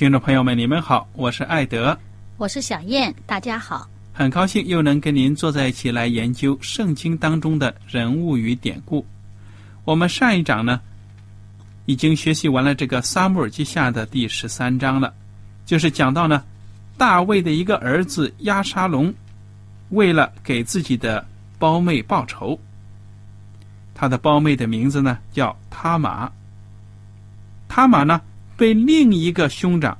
听众朋友们，你们好，我是艾德，我是小燕，大家好，很高兴又能跟您坐在一起来研究圣经当中的人物与典故。我们上一章呢，已经学习完了这个《撒母耳记下》的第十三章了，就是讲到呢，大卫的一个儿子押沙龙，为了给自己的胞妹报仇，他的胞妹的名字呢叫他玛。他玛呢被另一个兄长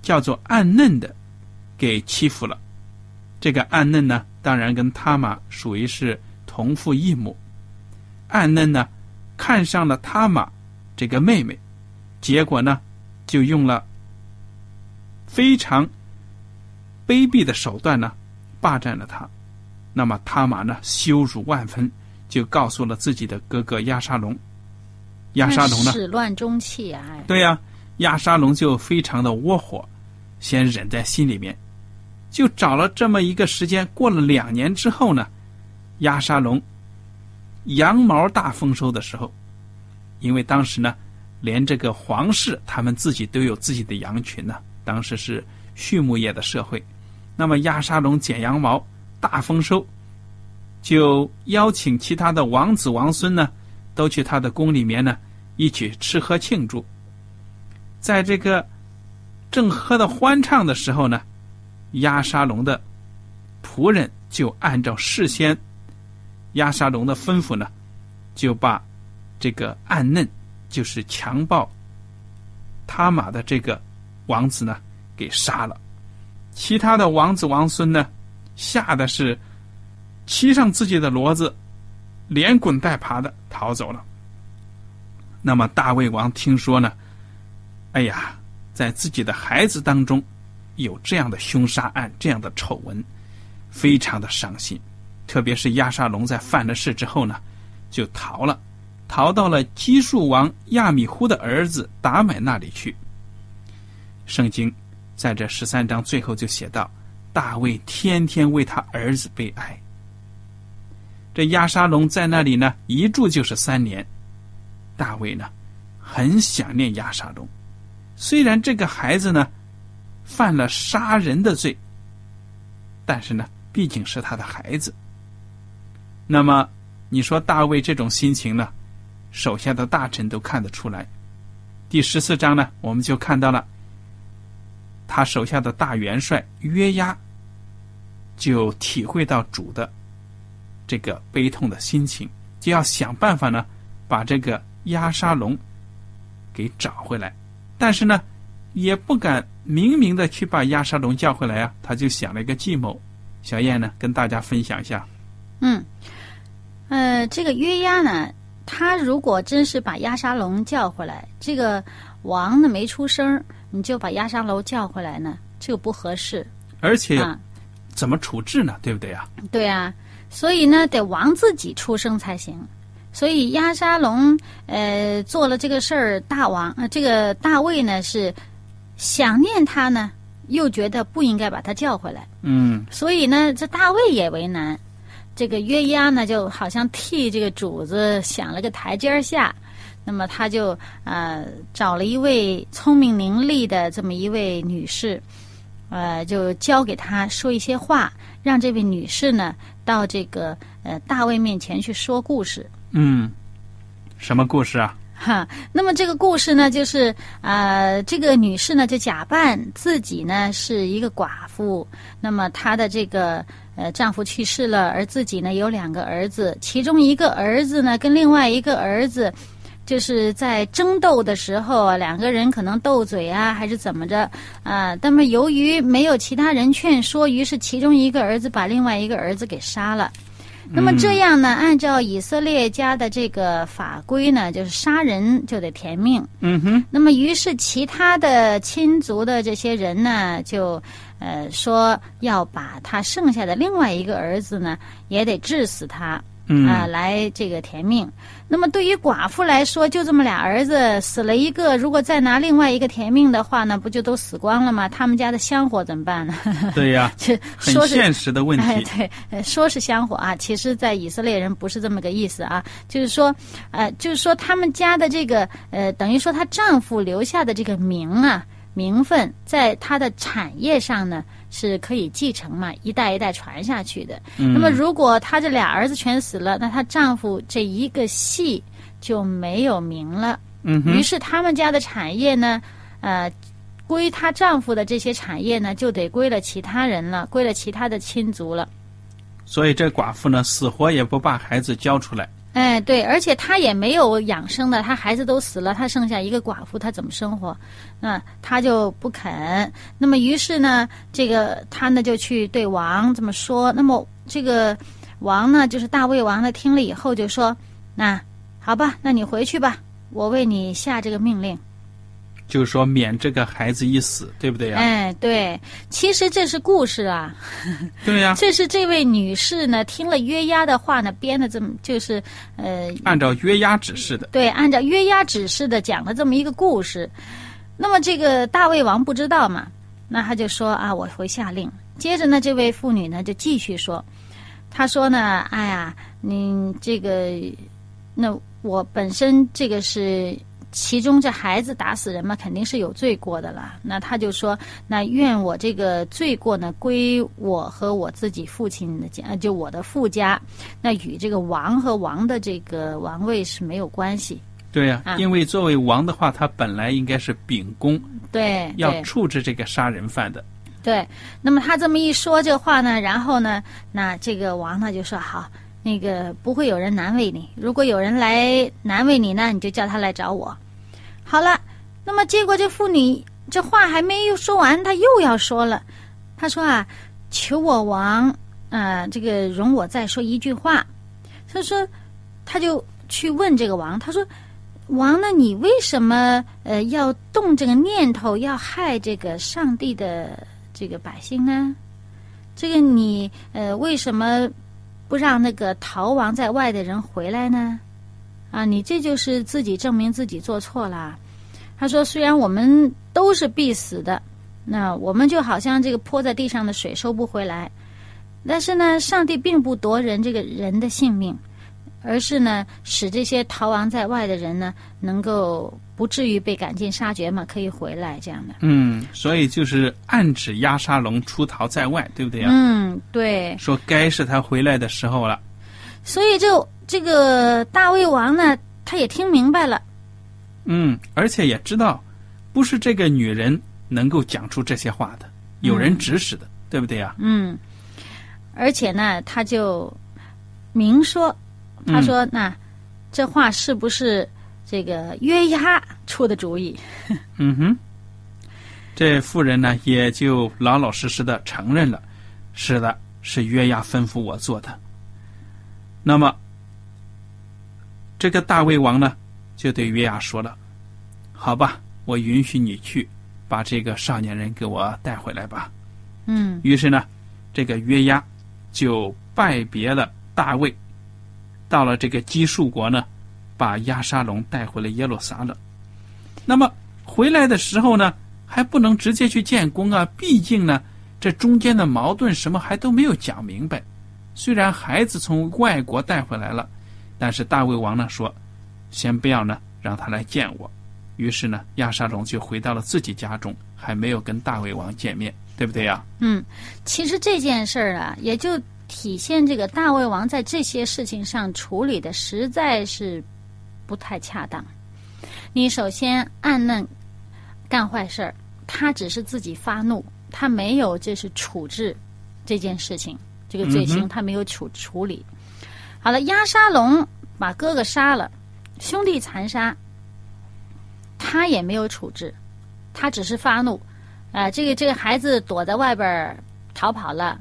叫做暗嫩的给欺负了，这个暗嫩呢，当然跟他玛属于是同父异母，暗嫩呢。看上了他玛这个妹妹，结果呢，就用了非常卑鄙的手段呢，霸占了她。那么他玛呢，羞辱万分，就告诉了自己的哥哥亚沙龙。亚沙龙呢，始乱终弃啊！对呀，亚沙龙就非常的窝火，先忍在心里面，就找了这么一个时间。过了两年之后呢，亚沙龙。羊毛大丰收的时候，因为当时呢，连这个皇室他们自己都有自己的羊群呢。当时是畜牧业的社会，那么亚沙龙剪羊毛大丰收，就邀请其他的王子王孙呢，都去他的宫里面呢，一起吃喝庆祝。在这个正喝的欢畅的时候呢，亚沙龙的仆人就按照事先。亚沙龙的吩咐呢，就把这个暗嫩，就是强暴他玛的这个王子呢，给杀了。其他的王子王孙呢，吓得是骑上自己的骡子，连滚带爬的逃走了。那么大卫王听说呢，哎呀，在自己的孩子当中有这样的凶杀案，这样的丑闻，非常的伤心。特别是亚沙龙在犯了事之后呢，就逃了，逃到了基述王亚米忽的儿子达买那里去。圣经在这十三章最后就写到：大卫天天为他儿子悲哀。这亚沙龙在那里呢，一住就是三年。大卫呢，很想念亚沙龙，虽然这个孩子呢，犯了杀人的罪，但是呢，毕竟是他的孩子。那么，你说大卫这种心情呢？手下的大臣都看得出来。第十四章呢，我们就看到了他手下的大元帅约押，就体会到主的这个悲痛的心情，就要想办法呢，把这个押沙龙给找回来。但是呢，也不敢明明的去把亚沙龙叫回来啊，他就想了一个计谋。小燕呢，跟大家分享一下。嗯。呃，这个约押呢，他如果真是把亚沙龙叫回来，这个王呢没出声，你就把亚沙龙叫回来呢，这个不合适。而且，怎么处置呢？对不对呀？对啊，所以呢，得王自己出声才行。所以亚沙龙呃做了这个事儿，大王呃这个大卫呢是想念他呢，又觉得不应该把他叫回来，嗯所以呢，这大卫也为难。这个约押呢，就好像替这个主子想了个台阶儿下，那么他就呃找了一位聪明伶俐的这么一位女士，呃，就教给他说一些话，让这位女士呢到这个呃大卫面前去说故事。嗯，什么故事啊？哈，那么这个故事呢，就是呃，这个女士呢就假扮自己呢是一个寡妇，那么她的这个呃丈夫去世了，而自己呢有两个儿子，其中一个儿子呢跟另外一个儿子。就是在争斗的时候，两个人可能斗嘴啊，还是怎么着啊？那么由于没有其他人劝说，于是其中一个儿子把另外一个儿子给杀了。那么这样呢，按照以色列家的这个法规呢，就是杀人就得填命。嗯哼，那么于是其他的亲族的这些人呢，就呃说要把他剩下的另外一个儿子呢，也得治死他。嗯啊，来这个填命。那么对于寡妇来说，就这么俩儿子死了一个，如果再拿另外一个填命的话呢，不就都死光了吗？他们家的香火怎么办呢？对呀，这很现实的问哎，题。对，呃说是香火啊，其实，在以色列人不是这么个意思啊，就是说，呃，就是说他们家的这个，呃，等于说她丈夫留下的这个名啊。名分在她的产业上呢是可以继承嘛，一代一代传下去的。嗯那么如果她这俩儿子全死了，那她丈夫这一个系就没有名了。嗯，于是他们家的产业呢，呃，归她丈夫的这些产业呢，就得归了其他人了，归了其他的亲族了。所以这寡妇呢，死活也不把孩子交出来。哎，对，而且他也没有养生的，他孩子都死了，他剩下一个寡妇，他怎么生活？那他就不肯。那么于是呢，这个他呢就去对王这么说。那么这个王呢，就是大卫王呢，听了以后就说：“那好吧，那你回去吧，我为你下这个命令。”就是说免这个孩子一死，对不对呀？哎，对，其实这是故事啊，对呀，这是这位女士呢听了约押的话呢编的这么就是呃按照约押指示的。对，按照约押指示的讲了这么一个故事。那么这个大卫王不知道嘛，那他就说啊，我会下令。接着呢，这位妇女呢就继续说，她说呢，哎呀，你这个，那我本身这个是。其中这孩子打死人嘛，肯定是有罪过的了。那他就说，那愿我这个罪过呢归我和我自己父亲的家，就我的父家，那与这个王和王的这个王位是没有关系。对呀、啊因为作为王的话，他本来应该是秉公，对，要处置这个杀人犯的。对。那么他这么一说这话呢，然后呢，那这个王呢就说好。那个不会有人难为你，如果有人来难为你呢，你就叫他来找我。好了，那么结果这妇女这话还没有说完，她又要说了。她说啊，求我王，呃，这个容我再说一句话。她说，她就去问这个王，她说，王呢，你为什么呃要动这个念头，要害这个上帝的这个百姓呢？这个你呃为什么不让那个逃亡在外的人回来呢？啊，你这就是自己证明自己做错了。他说：“虽然我们都是必死的，那我们就好像这个泼在地上的水收不回来，但是呢，上帝并不夺人这个人的性命，而是呢，使这些逃亡在外的人呢，能够不至于被赶尽杀绝嘛，可以回来这样的。嗯，所以就是暗指押沙龙出逃在外，对不对呀、嗯，对。说该是他回来的时候了。所以就这个大胃王呢，他也听明白了。”嗯，而且也知道，不是这个女人能够讲出这些话的，有人指使的，对不对呀、嗯，而且呢，他就明说，他说：“那这话是不是这个约押出的主意？嗯哼，这妇人呢也就老老实实的承认了，是的，是约押吩咐我做的。那么，这个大卫王呢，就对约押说了：“好吧，我允许你去把这个少年人给我带回来吧。？”嗯于是呢，这个约押就拜别了大卫，到了这个基述国呢，把亚沙龙带回了耶路撒冷。那么回来的时候呢，还不能直接去建功啊，毕竟呢，这中间的矛盾什么还都没有讲明白。虽然孩子从外国带回来了，但是大卫王呢说，先不要呢，让他来见我。于是呢，亚沙龙就回到了自己家中，还没有跟大卫王见面，对不对呀？嗯，其实这件事儿啊，也就体现这个大卫王在这些事情上处理的实在是不太恰当。你首先暗嫩干坏事儿，他只是自己发怒，他没有就是处置这件事情，这个罪行他没有处处理。好了，押沙龙把哥哥杀了，兄弟残杀。他也没有处置，他只是发怒，啊，这个这个孩子躲在外边逃跑了，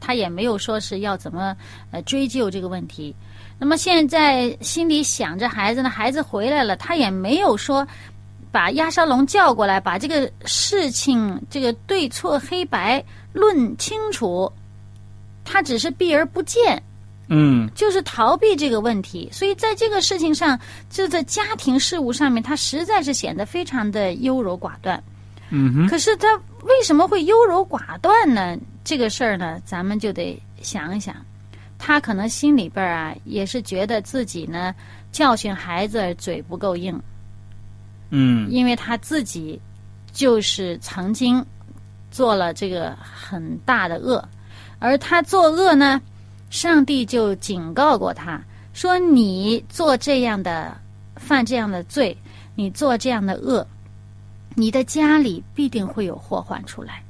他也没有说是要怎么呃追究这个问题。那么现在心里想着孩子呢，孩子回来了，他也没有说把亚沙龙叫过来，把这个事情这个对错黑白论清楚，他只是避而不见。嗯，就是逃避这个问题，所以在这个事情上，就在家庭事务上面，他实在是显得非常的优柔寡断。嗯哼。可是他为什么会优柔寡断呢？这个事儿呢，咱们就得想一想。他可能心里边啊，也是觉得自己呢教训孩子嘴不够硬。嗯。因为他自己就是曾经做了这个很大的恶，而他作恶呢。上帝就警告过他说：“你做这样的、犯这样的罪，你做这样的恶，你的家里必定会有祸患出来。”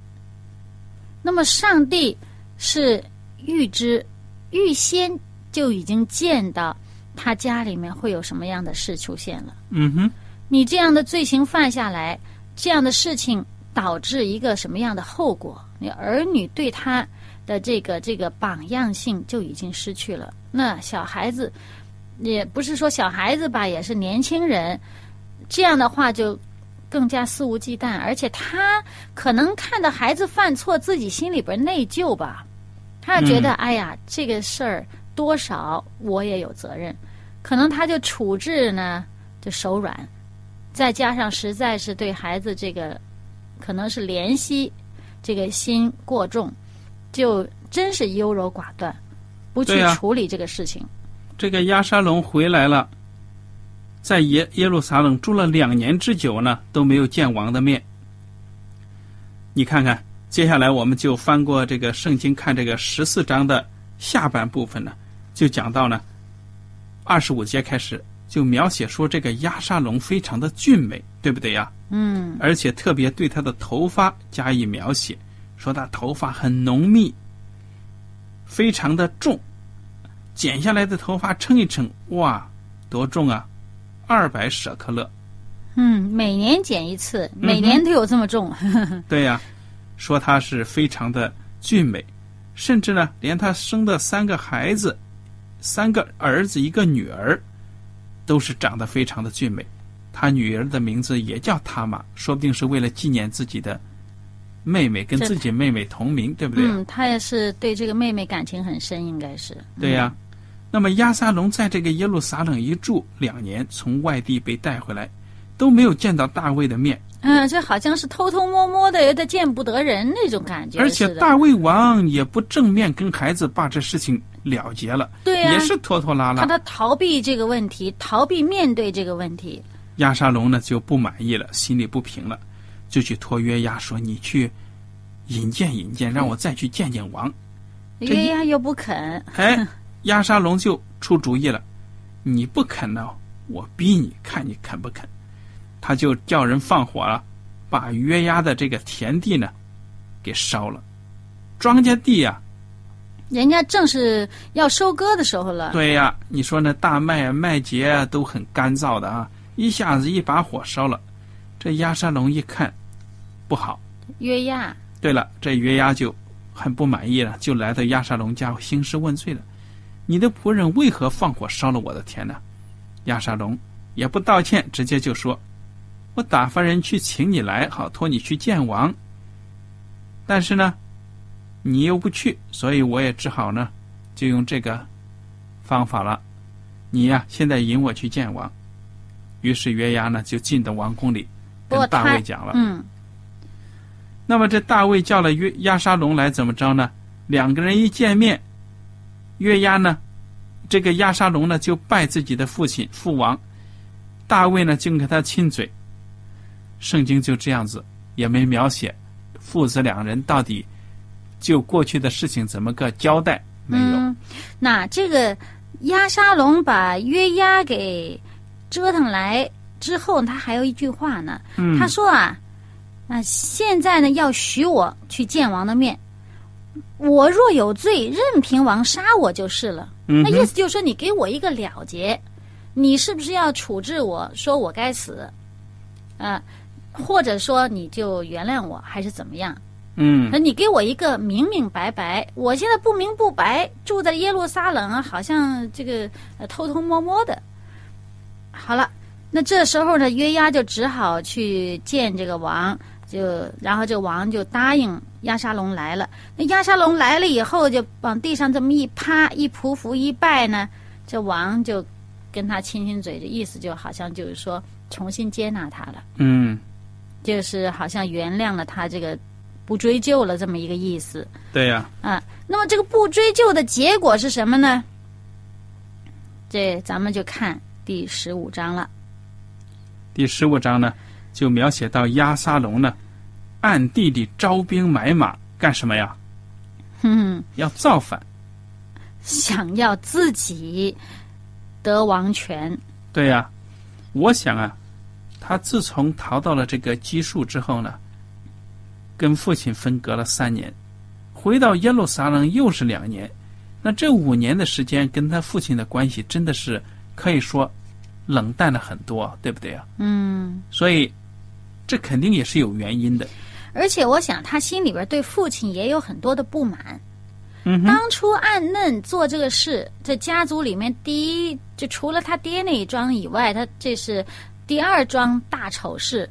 那么，上帝是预知、预先就已经见到他家里面会有什么样的事出现了。嗯哼，你这样的罪行犯下来，这样的事情导致一个什么样的后果？你儿女对他。的这个这个榜样性就已经失去了。那小孩子，也不是说小孩子吧，也是年轻人，这样的话就更加肆无忌惮，而且他可能看到孩子犯错，自己心里边内疚吧，他觉得哎呀，这个事儿多少我也有责任，可能他就处置呢就手软，再加上实在是对孩子这个可能是怜惜，这个心过重。就真是优柔寡断，不去处理这个事情。这个亚沙龙回来了，在耶耶路撒冷住了两年之久呢，都没有见王的面。你看看，接下来我们就翻过这个圣经，看这个十四章的下半部分呢，就讲到呢，二十五节开始就描写说这个亚沙龙非常的俊美，对不对呀？嗯。而且特别对他的头发加以描写。说他头发很浓密，非常的重，剪下来的头发称一称，哇，多重啊！二百舍克勒。嗯，每年剪一次，每年都有这么重。对呀，说他是非常的俊美，甚至呢，连他生的三个孩子，三个儿子一个女儿，都是长得非常的俊美。他女儿的名字也叫塔玛，说不定是为了纪念自己的。妹妹跟自己妹妹同名，对不对？嗯，他也是对这个妹妹感情很深，应该是。对呀，那么亚撒龙在这个耶路撒冷一住两年，从外地被带回来，都没有见到大卫的面。嗯，这好像是偷偷摸摸的，有点见不得人那种感觉。而且大卫王也不正面跟孩子把这事情了结了，对呀，也是拖拖拉拉。他他逃避这个问题，逃避面对这个问题。亚沙龙呢就不满意了，心里不平了。就去托约押说：“你去引荐引荐，让我再去见见王。”约押又不肯。哎，押沙龙就出主意了：“你不肯呢，我逼你，看你肯不肯。”他就叫人放火了，把约押的这个田地呢给烧了。庄稼地呀，人家正是要收割的时候了。对呀，你说那大麦麦秸都很干燥的啊，一下子一把火烧了，这亚沙龙一看。不好，约押。对了，这约押就很不满意了，就来到亚沙龙家兴师问罪了。你的仆人为何放火烧了我的田呢？亚沙龙也不道歉，直接就说：“我打发人去请你来，好托你去见王。”但是呢，你又不去，所以我也只好呢，就用这个方法了。你呀，现在引我去见王。于是约押呢，就进到王宫里，跟大卫讲了。嗯，那么这大卫叫了约押沙龙来，怎么着呢？两个人一见面，约押呢，这个押沙龙呢就拜自己的父亲父王，大卫呢竟给他亲嘴。圣经就这样子，也没描写父子两人到底就过去的事情怎么个交代，没有。嗯，那这个押沙龙把约押给折腾来之后，他还有一句话呢。嗯他说啊，啊，现在呢要许我去见王的面，我若有罪，任凭王杀我就是了。嗯那意思就是说，你给我一个了结，你是不是要处置我，说我该死，啊，或者说你就原谅我，还是怎么样？嗯那你给我一个明明白白，我现在不明不白住在耶路撒冷啊，好像这个呃偷偷摸摸的。好了，那这时候呢，约押就只好去见这个王，就然后这王就答应押沙龙来了。那押沙龙来了以后，就往地上这么一趴，一匍匐一拜呢，这王就跟他亲亲嘴，这意思就好像就是说重新接纳他了。嗯，就是好像原谅了他这个不追究了这么一个意思对呀、啊。那么这个不追究的结果是什么呢？这咱们就看第十五章了。第十五章呢，就描写到押沙龙呢，暗地里招兵买马干什么呀？哼哼，要造反。想要自己得王权，对呀、我想啊，他自从逃到了这个基述之后呢，跟父亲分隔了三年，回到耶路撒冷又是两年，那这五年的时间跟他父亲的关系真的是可以说冷淡了很多，对不对啊？嗯，所以这肯定也是有原因的。而且我想他心里边对父亲也有很多的不满。嗯，当初暗嫩做这个事，这家族里面第一，就除了他爹那一桩以外，他这是第二桩大丑事。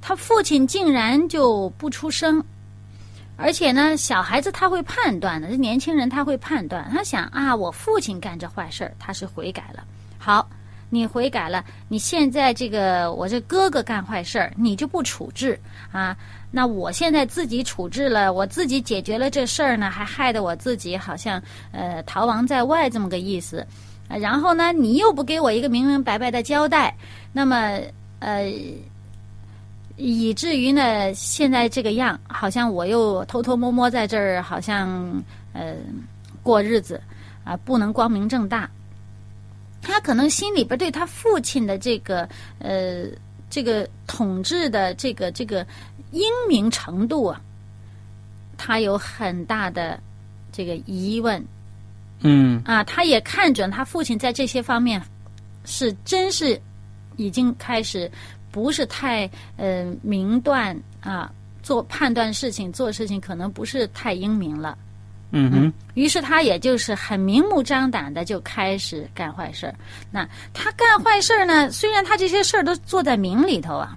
他父亲竟然就不出声，而且呢，小孩子他会判断的，这年轻人他会判断，他想啊，我父亲干这坏事儿，他是悔改了。好，你悔改了，你现在这个我这哥哥干坏事儿，你就不处置啊？那我现在自己处置了，我自己解决了这事儿呢，还害得我自己好像呃逃亡在外这么个意思。然后呢，你又不给我一个明明白白的交代，那么呃，以至于呢，现在这个样，好像我又偷偷摸摸在这儿，好像呃过日子啊、不能光明正大。他可能心里边对他父亲的这个呃这个统治的这个这个英明程度啊，他有很大的这个疑问嗯啊。他也看准他父亲在这些方面是真是已经开始不是太呃明断啊，做判断事情做事情可能不是太英明了。嗯哼，于是他也就是很明目张胆的就开始干坏事儿。那他干坏事儿呢，虽然他这些事儿都做在明里头啊，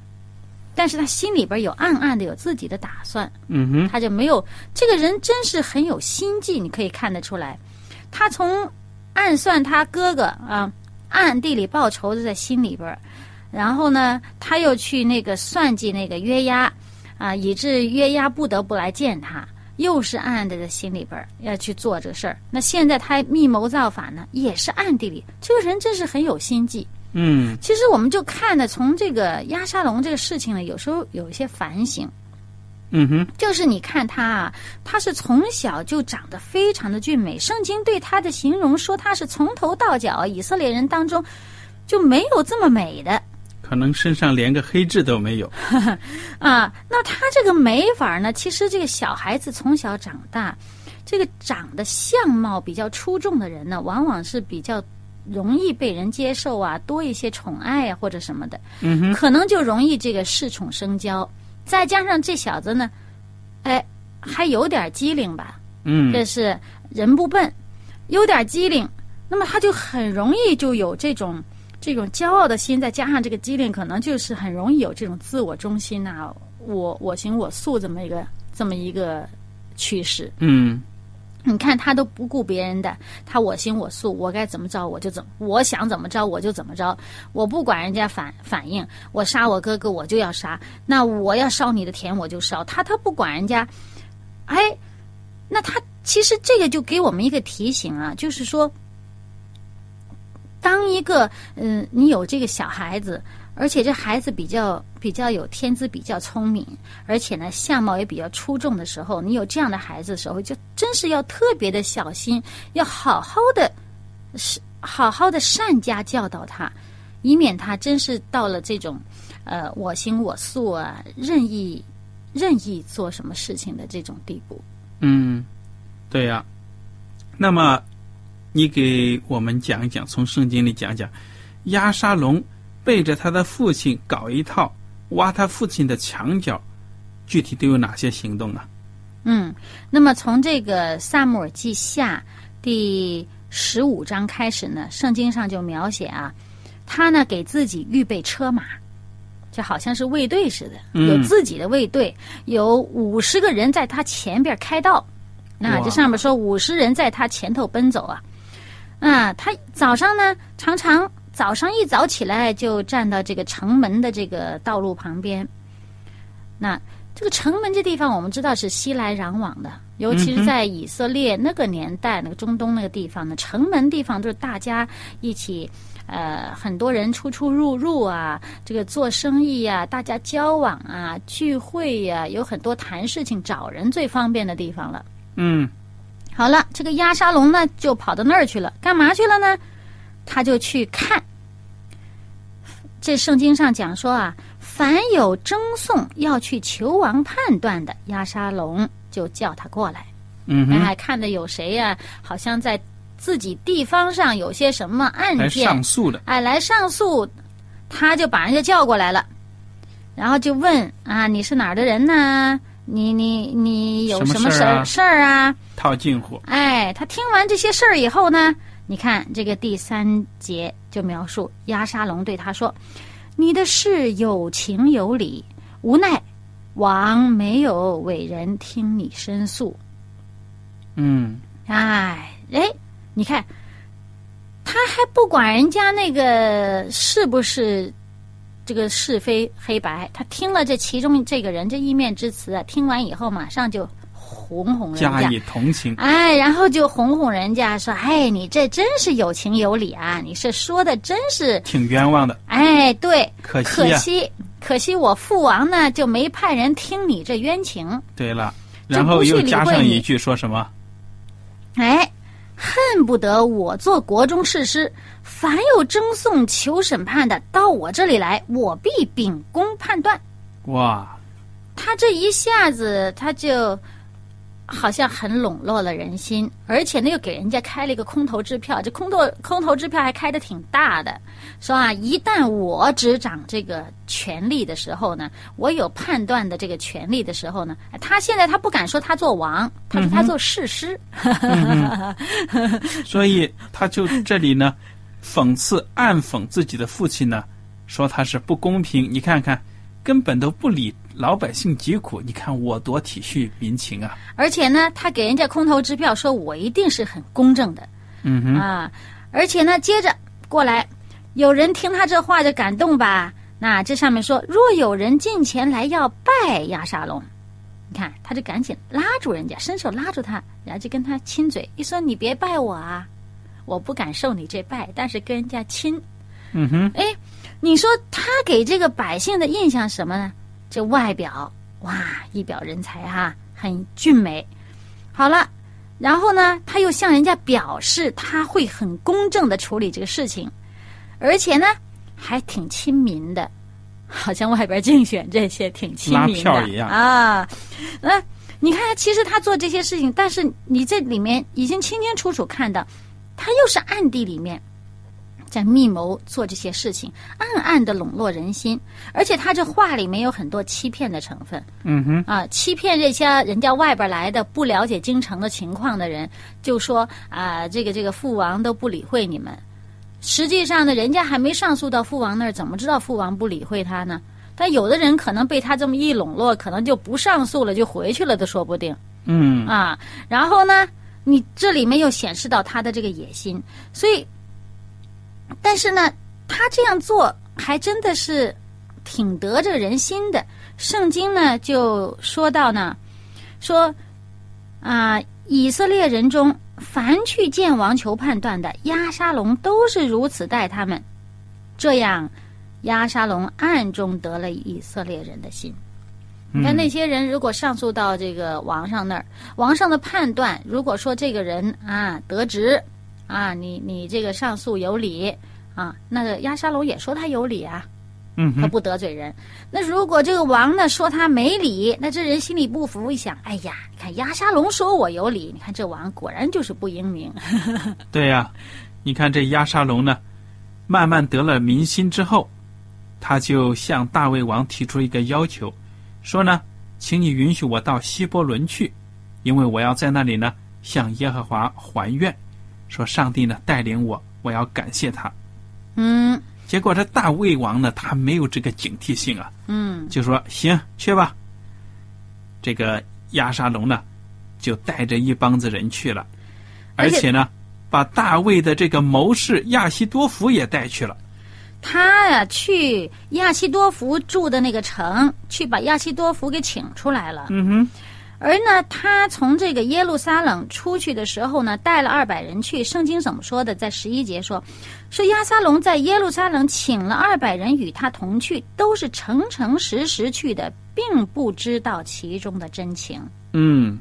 但是他心里边有暗暗的有自己的打算，嗯哼，他就没有这个人真是很有心计，你可以看得出来，他从暗算他哥哥啊，暗地里报仇的在心里边儿，然后呢，他又去那个算计那个约押啊，以致约押不得不来见他。又是暗暗的在心里边要去做这事儿，那现在他密谋造反呢，也是暗地里。这个人真是很有心计。嗯其实我们就看的，从这个押沙龙这个事情呢，有时候有一些反省。嗯哼，就是你看他啊，他是从小就长得非常的俊美。圣经对他的形容说他是从头到脚以色列人当中就没有这么美的可能身上连个黑痣都没有。啊。那他这个没法呢，其实这个小孩子从小长大，这个长得相貌比较出众的人呢，往往是比较容易被人接受啊，多一些宠爱啊或者什么的。嗯哼，可能就容易这个恃宠生骄。再加上这小子呢，哎，还有点机灵吧，嗯这是人不笨，有点机灵，那么他就很容易就有这种这种骄傲的心，再加上这个机灵，可能就是很容易有这种自我中心呐、我我行我素这么一个这么一个趋势。嗯你看他都不顾别人的，他我行我素，我该怎么着我就怎么，我想怎么着我就怎么着，我不管人家反反应，我杀我哥哥我就要杀，那我要烧你的田我就烧，他他不管人家，哎，那他其实这个就给我们一个提醒啊，就是说，当一个嗯、你有这个小孩子。而且这孩子比较比较有天资，比较聪明，而且呢相貌也比较出众的时候，你有这样的孩子的时候，就真是要特别的小心，要好好的是好好的善加教导他，以免他真是到了这种呃我行我素啊，任意任意做什么事情的这种地步。嗯，对呀、那么你给我们讲一讲，从圣经里讲讲，亚沙龙背着他的父亲搞一套挖他父亲的墙角，具体都有哪些行动啊？嗯，那么从这个萨姆尔记下第十五章开始呢，圣经上就描写啊，他呢给自己预备车马，就好像是卫队似的，嗯有自己的卫队，有五十个人在他前边开道。那这上面说五十人在他前头奔走啊，啊，他早上呢常常早上一早起来就站到这个城门的这个道路旁边，那这个城门这地方，我们知道是熙来攘往的，尤其是在以色列那个年代，那个中东那个地方呢，城门地方就是大家一起，呃，很多人出出入入啊，这个做生意呀、大家交往啊，聚会呀、有很多谈事情、找人最方便的地方了。嗯好了，这个亚沙龙呢就跑到那儿去了，干嘛去了呢？他就去看。这圣经上讲说啊，凡有争讼要去求王判断的，亚沙龙就叫他过来。嗯哼，哎，看的有谁呀、好像在自己地方上有些什么案来件，上诉的。哎，来上诉，他就把人家叫过来了，然后就问啊，你是哪儿的人呢？你你你有什么事事儿事儿啊？套近乎，哎，他听完这些事儿以后呢，你看这个第三节就描述亚沙龙对他说：“你的事有情有理，无奈王没有委人听你申诉。嗯，哎，哎，你看，他还不管人家那个是不是这个是非黑白，他听了这其中这个人这一面之词啊，听完以后马上就哄哄人家。加以同情。哎，然后就哄哄人家说：“哎，你这真是有情有理啊！你是说的真是……挺冤枉的，哎，对，可惜可、惜，可惜我父王呢就没派人听你这冤情。对了，然后又加上一句说什么？哎，恨不得我做国中士师，凡有争讼求审判的，到我这里来，我必秉公判断。哇，他这一下子，他就好像很笼络了人心，而且呢又给人家开了一个空头支票，这空头空头支票还开的挺大的，说啊，一旦我执掌这个权力的时候呢，我有判断的这个权力的时候呢，他现在他不敢说他做王，他说他做世师。所以他就这里呢，讽刺暗讽自己的父亲呢，说他是不公平。你看看，根本都不理老百姓疾苦。你看我多体恤民情啊！而且呢，他给人家空头支票，说我一定是很公正的嗯哼，啊。而且呢，接着过来，有人听他这话就感动吧。那这上面说，若有人进前来要拜亚沙龙，你看他就赶紧拉住人家，伸手拉住他，然后就跟他亲嘴，一说你别拜我啊，我不敢受你这拜，但是跟人家亲。嗯哼，哎，你说他给这个百姓的印象什么呢？这外表哇，一表人才哈、很俊美。好了，然后呢，他又向人家表示他会很公正的处理这个事情，而且呢，还挺亲民的，好像外边竞选这些挺亲民的拉票一样啊。那你看，其实他做这些事情，但是你这里面已经清清楚楚看到，他又是暗地里面。在密谋做这些事情，暗暗的笼络人心，而且他这话里面有很多欺骗的成分嗯哼，啊，欺骗这些人家外边来的不了解京城的情况的人，就说啊，这个这个父王都不理会你们。实际上呢，人家还没上诉到父王那儿，怎么知道父王不理会他呢？但有的人可能被他这么一笼络，可能就不上诉了，就回去了都说不定。嗯啊。然后呢，你这里面又显示到他的这个野心，所以，但是呢，他这样做还真的是挺得着人心的。圣经呢就说到呢，说啊，以色列人中凡去见王求判断的，押沙龙都是如此待他们，这样押沙龙暗中得了以色列人的心。你看那些人如果上诉到这个王上那儿，王上的判断，如果说这个人啊得职，啊你你这个上诉有理啊，那个押沙龙也说他有理啊，嗯，他不得罪人。那如果这个王呢说他没理，那这人心里不服，一想，哎呀，你看押沙龙说我有理，你看这王果然就是不英明。对呀、你看这亚沙龙呢，慢慢得了民心之后，他就向大卫王提出一个要求，说呢，请你允许我到希伯伦去，因为我要在那里呢向耶和华还愿，说上帝呢带领我，我要感谢他。嗯结果这大卫王呢，他没有这个警惕性啊，嗯就说行去吧。这个亚沙龙呢，就带着一帮子人去了，而且呢，把大卫的这个谋士亚西多福也带去了。他呀去亚西多福住的那个城，去把亚西多福给请出来了。嗯哼，而呢，他从这个耶路撒冷出去的时候呢，带了二百人去。圣经怎么说的？在十一节说，说亚撒龙在耶路撒冷请了二百人与他同去，都是诚诚实实去的，并不知道其中的真情。嗯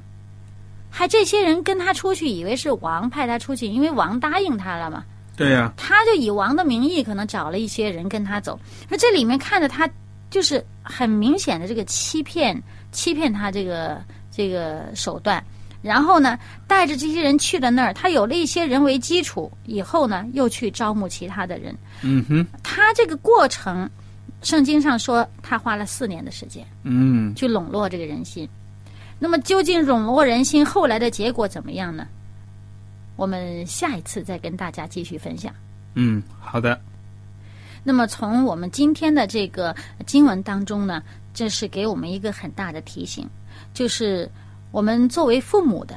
还这些人跟他出去，以为是王派他出去，因为王答应他了嘛。对呀、他就以王的名义，可能找了一些人跟他走。那这里面看着他就是很明显的这个欺骗，欺骗他这个这个手段。然后呢，带着这些人去了那儿，他有了一些人为基础，以后呢又去招募其他的人。嗯哼，他这个过程，圣经上说他花了四年的时间嗯去笼络这个人心。那么究竟笼络人心后来的结果怎么样呢？我们下一次再跟大家继续分享。嗯，好的，那么从我们今天的这个经文当中呢，这是给我们一个很大的提醒，就是我们作为父母的，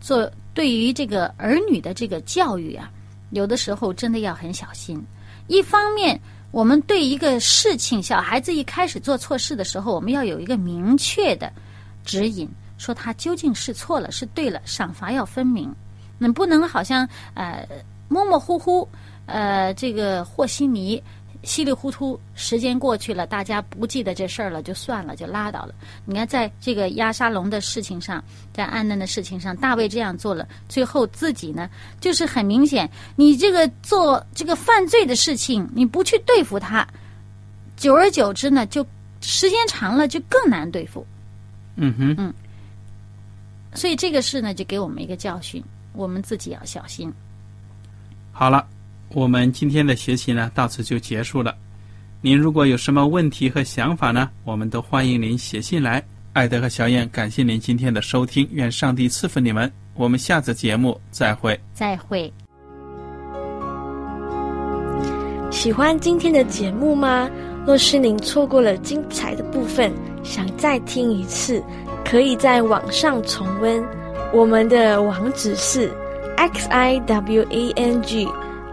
做对于这个儿女的这个教育啊，有的时候真的要很小心。一方面，我们对一个事情，小孩子一开始做错事的时候，我们要有一个明确的指引，说他究竟是错了是对了，赏罚要分明。你不能好像呃模模糊糊，呃这个和稀泥，稀里糊涂，时间过去了，大家不记得这事儿了，就算了，就拉倒了。你看，在这个押沙龙的事情上，在暗嫩的事情上，大卫这样做了，最后自己呢，就是很明显，你这个做这个犯罪的事情，你不去对付他，久而久之呢，就时间长了就更难对付。嗯哼，嗯所以这个事呢，就给我们一个教训，我们自己要小心。好了，我们今天的学习呢到此就结束了。您如果有什么问题和想法呢，我们都欢迎您写信来。艾德和小燕，感谢您今天的收听，愿上帝赐福你们。我们下次节目再会。再会。喜欢今天的节目吗？若是您错过了精彩的部分，想再听一次，可以在网上重温。我们的网址是 x i w a n g